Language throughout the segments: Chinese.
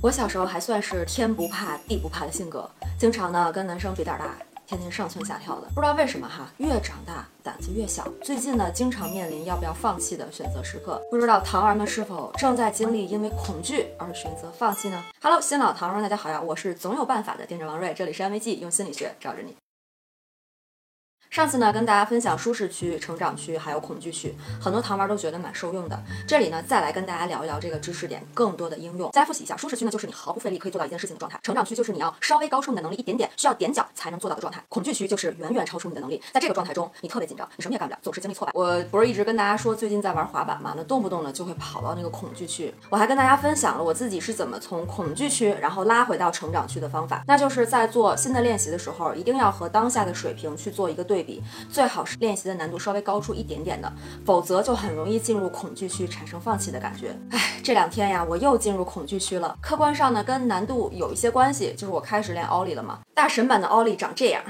我小时候还算是天不怕地不怕的性格，经常呢跟男生比胆大，天天上蹿下跳的。不知道为什么哈，越长大胆子越小。最近呢，经常面临要不要放弃的选择时刻。不知道糖儿们是否正在经历因为恐惧而选择放弃呢？Hello，新老糖儿们，大家好呀，我是总有办法的店长王瑞，这里是安慰剂，用心理学罩着你。上次呢，跟大家分享舒适区、成长区，还有恐惧区，很多糖丸都觉得蛮受用的。这里呢，再来跟大家聊一聊这个知识点更多的应用。再复习一下，舒适区呢，就是你毫不费力可以做到一件事情的状态；成长区就是你要稍微高出你的能力一点点，需要踮脚才能做到的状态；恐惧区就是远远超出你的能力，在这个状态中，你特别紧张，你什么也干不了，总是经历挫败。我不是一直跟大家说，最近在玩滑板嘛，那动不动呢就会跑到那个恐惧区。我还跟大家分享了我自己是怎么从恐惧区，然后拉回到成长区的方法，那就是在做新的练习的时候，一定要和当下的水平去做一个对对比，最好是。练习的难度稍微高出一点点的，否则就很容易进入恐惧区，产生放弃的感觉。哎，这两天呀，我又进入恐惧区了。客观上呢，跟难度有一些关系，就是我开始练奥利了嘛。大神版的奥利长这样。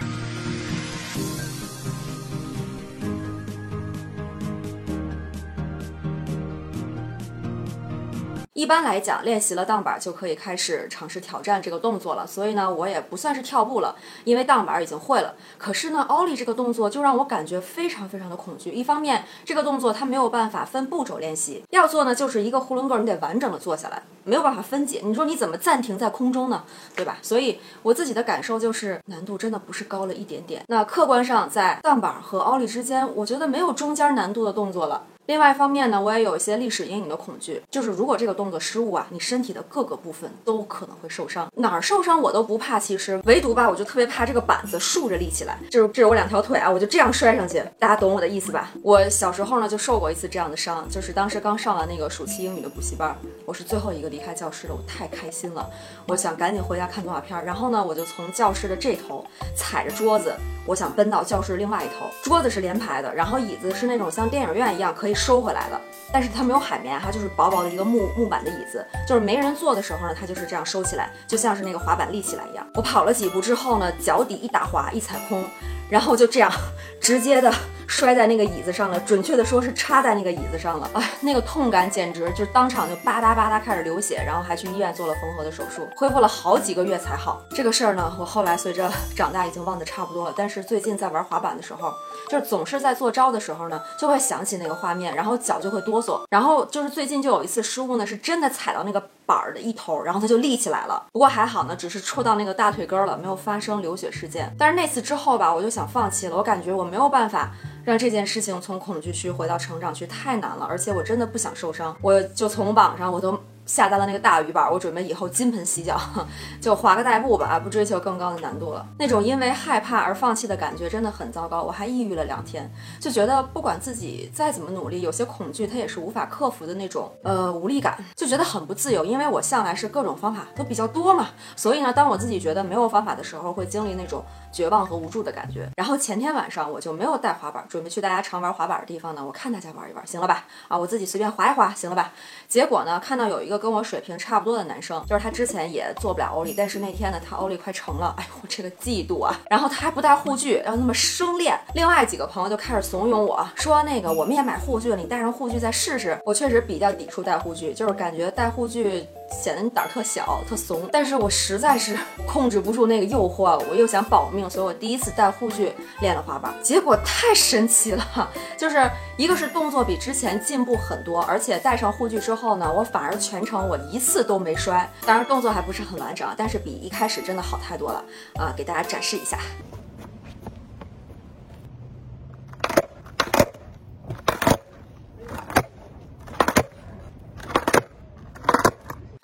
一般来讲，练习了荡板就可以开始尝试挑战这个动作了。所以呢，我也不算是跳步了，因为荡板已经会了。可是呢，奥利这个动作就让我感觉非常非常的恐惧。一方面，这个动作它没有办法分步骤练习，要做呢就是一个囫囵个，你得完整的做下来，没有办法分解。你说你怎么暂停在空中呢？对吧？所以我自己的感受就是难度真的不是高了一点点。那客观上在荡板和奥利之间，我觉得没有中间难度的动作了。另外一方面呢，我也有一些历史阴影的恐惧，就是如果这个动作失误啊，你身体的各个部分都可能会受伤。哪儿受伤我都不怕，其实唯独吧，我就特别怕这个板子竖着立起来，就是这是我两条腿啊，我就这样摔上去，大家懂我的意思吧？我小时候呢就受过一次这样的伤，就是当时刚上完那个暑期英语的补习班，我是最后一个离开教室的，我太开心了，我想赶紧回家看动画片，然后呢，我就从教室的这头踩着桌子，我想奔到教室另外一头，桌子是连排的，然后椅子是那种像电影院一样可以。收回来了，但是它没有海绵，哈就是薄薄的一个木木板的椅子，就是没人坐的时候呢，它就是这样收起来，就像是那个滑板立起来一样。我跑了几步之后呢，脚底一打滑，一踩空。然后就这样，直接的摔在那个椅子上了，准确的说是插在那个椅子上了。哎，那个痛感简直就当场就吧嗒吧嗒开始流血，然后还去医院做了缝合的手术，恢复了好几个月才好。这个事儿呢，我后来随着长大已经忘得差不多了。但是最近在玩滑板的时候，就是总是在做招的时候呢，就会想起那个画面，然后脚就会哆嗦。然后就是最近就有一次失误呢，是真的踩到那个板儿的一头，然后它就立起来了。不过还好呢，只是戳到那个大腿根了，没有发生流血事件。但是那次之后吧，我就。想放弃了，我感觉我没有办法让这件事情从恐惧区回到成长区，太难了，而且我真的不想受伤，我就从网上我都。下单了那个大鱼板，我准备以后金盆洗脚，就划个代步吧，不追求更高的难度了。那种因为害怕而放弃的感觉真的很糟糕，我还抑郁了两天，就觉得不管自己再怎么努力，有些恐惧它也是无法克服的那种呃无力感，就觉得很不自由。因为我向来是各种方法都比较多嘛，所以呢，当我自己觉得没有方法的时候，会经历那种绝望和无助的感觉。然后前天晚上我就没有带滑板，准备去大家常玩滑板的地方呢，我看大家玩一玩，行了吧？啊，我自己随便滑一滑，行了吧？结果呢，看到有一个。跟我水平差不多的男生，就是他之前也做不了欧力，但是那天呢，他欧力快成了，哎呦，我这个嫉妒啊！然后他还不带护具，然后那么生练。另外几个朋友就开始怂恿我说，那个我们也买护具了，你带上护具再试试。我确实比较抵触戴护具，就是感觉戴护具。显得你胆儿特小、特怂，但是我实在是 控制不住那个诱惑，我又想保命，所以我第一次带护具练了滑板，结果太神奇了，就是一个是动作比之前进步很多，而且戴上护具之后呢，我反而全程我一次都没摔，当然动作还不是很完整，但是比一开始真的好太多了啊，给大家展示一下。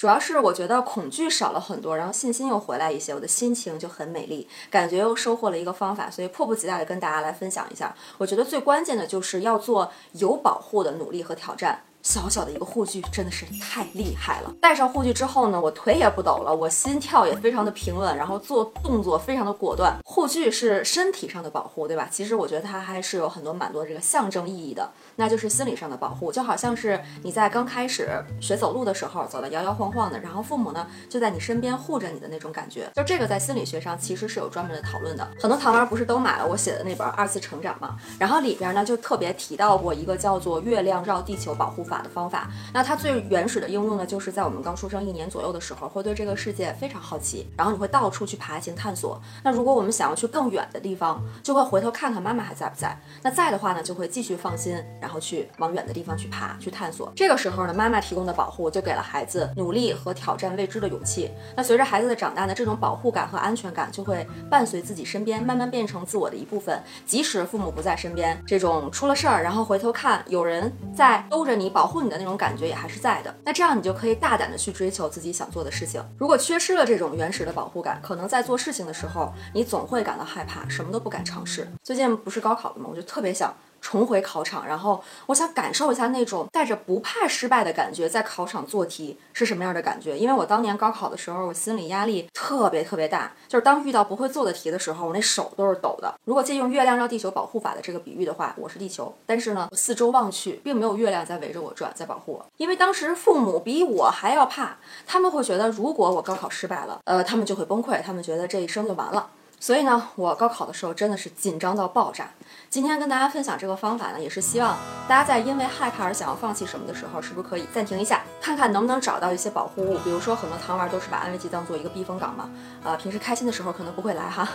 主要是我觉得恐惧少了很多，然后信心又回来一些，我的心情就很美丽，感觉又收获了一个方法，所以迫不及待的跟大家来分享一下。我觉得最关键的就是要做有保护的努力和挑战。小小的一个护具真的是太厉害了！戴上护具之后呢，我腿也不抖了，我心跳也非常的平稳，然后做动作非常的果断。护具是身体上的保护，对吧？其实我觉得它还是有很多蛮多这个象征意义的。那就是心理上的保护，就好像是你在刚开始学走路的时候，走得摇摇晃晃的，然后父母呢就在你身边护着你的那种感觉。就这个在心理学上其实是有专门的讨论的。很多糖丸不是都买了我写的那本《二次成长》吗？然后里边呢就特别提到过一个叫做“月亮绕地球保护法”的方法。那它最原始的应用呢，就是在我们刚出生一年左右的时候，会对这个世界非常好奇，然后你会到处去爬行探索。那如果我们想要去更远的地方，就会回头看看妈妈还在不在。那在的话呢，就会继续放心，然后去往远的地方去爬，去探索。这个时候呢，妈妈提供的保护就给了孩子努力和挑战未知的勇气。那随着孩子的长大呢，这种保护感和安全感就会伴随自己身边，慢慢变成自我的一部分。即使父母不在身边，这种出了事儿，然后回头看有人在兜着你、保护你的那种感觉也还是在的。那这样你就可以大胆的去追求自己想做的事情。如果缺失了这种原始的保护感，可能在做事情的时候，你总会感到害怕，什么都不敢尝试。最近不是高考了吗？我就特别想。重回考场，然后我想感受一下那种带着不怕失败的感觉，在考场做题是什么样的感觉？因为我当年高考的时候，我心理压力特别特别大，就是当遇到不会做的题的时候，我那手都是抖的。如果借用月亮绕地球保护法的这个比喻的话，我是地球，但是呢，我四周望去，并没有月亮在围着我转，在保护我。因为当时父母比我还要怕，他们会觉得如果我高考失败了，呃，他们就会崩溃，他们觉得这一生就完了。所以呢，我高考的时候真的是紧张到爆炸。今天跟大家分享这个方法呢，也是希望大家在因为害怕而想要放弃什么的时候，是不是可以暂停一下，看看能不能找到一些保护物。比如说，很多糖丸都是把安慰剂当做一个避风港嘛。呃，平时开心的时候可能不会来哈，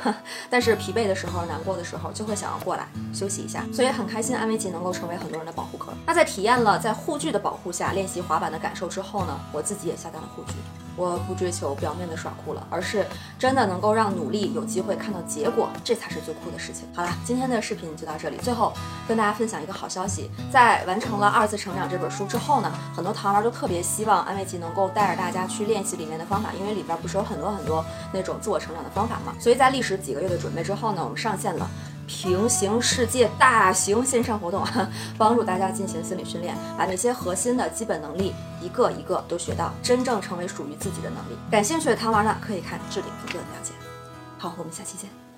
但是疲惫的时候、难过的时候就会想要过来休息一下。所以很开心，安慰剂能够成为很多人的保护壳。那在体验了在护具的保护下练习滑板的感受之后呢，我自己也下单了护具。我不追求表面的耍酷了，而是真的能够让努力有机会看到结果，这才是最酷的事情。好了，今天的视频就到这里。最后跟大家分享一个好消息，在完成了《二次成长》这本书之后呢，很多糖丸都特别希望安慰剂能够带着大家去练习里面的方法，因为里边不是有很多很多那种自我成长的方法嘛。所以在历时几个月的准备之后呢，我们上线了。平行世界大型线上活动，帮助大家进行心理训练，把那些核心的基本能力一个一个都学到，真正成为属于自己的能力。感兴趣的糖丸呢，可以看置顶评论了解。好，我们下期见。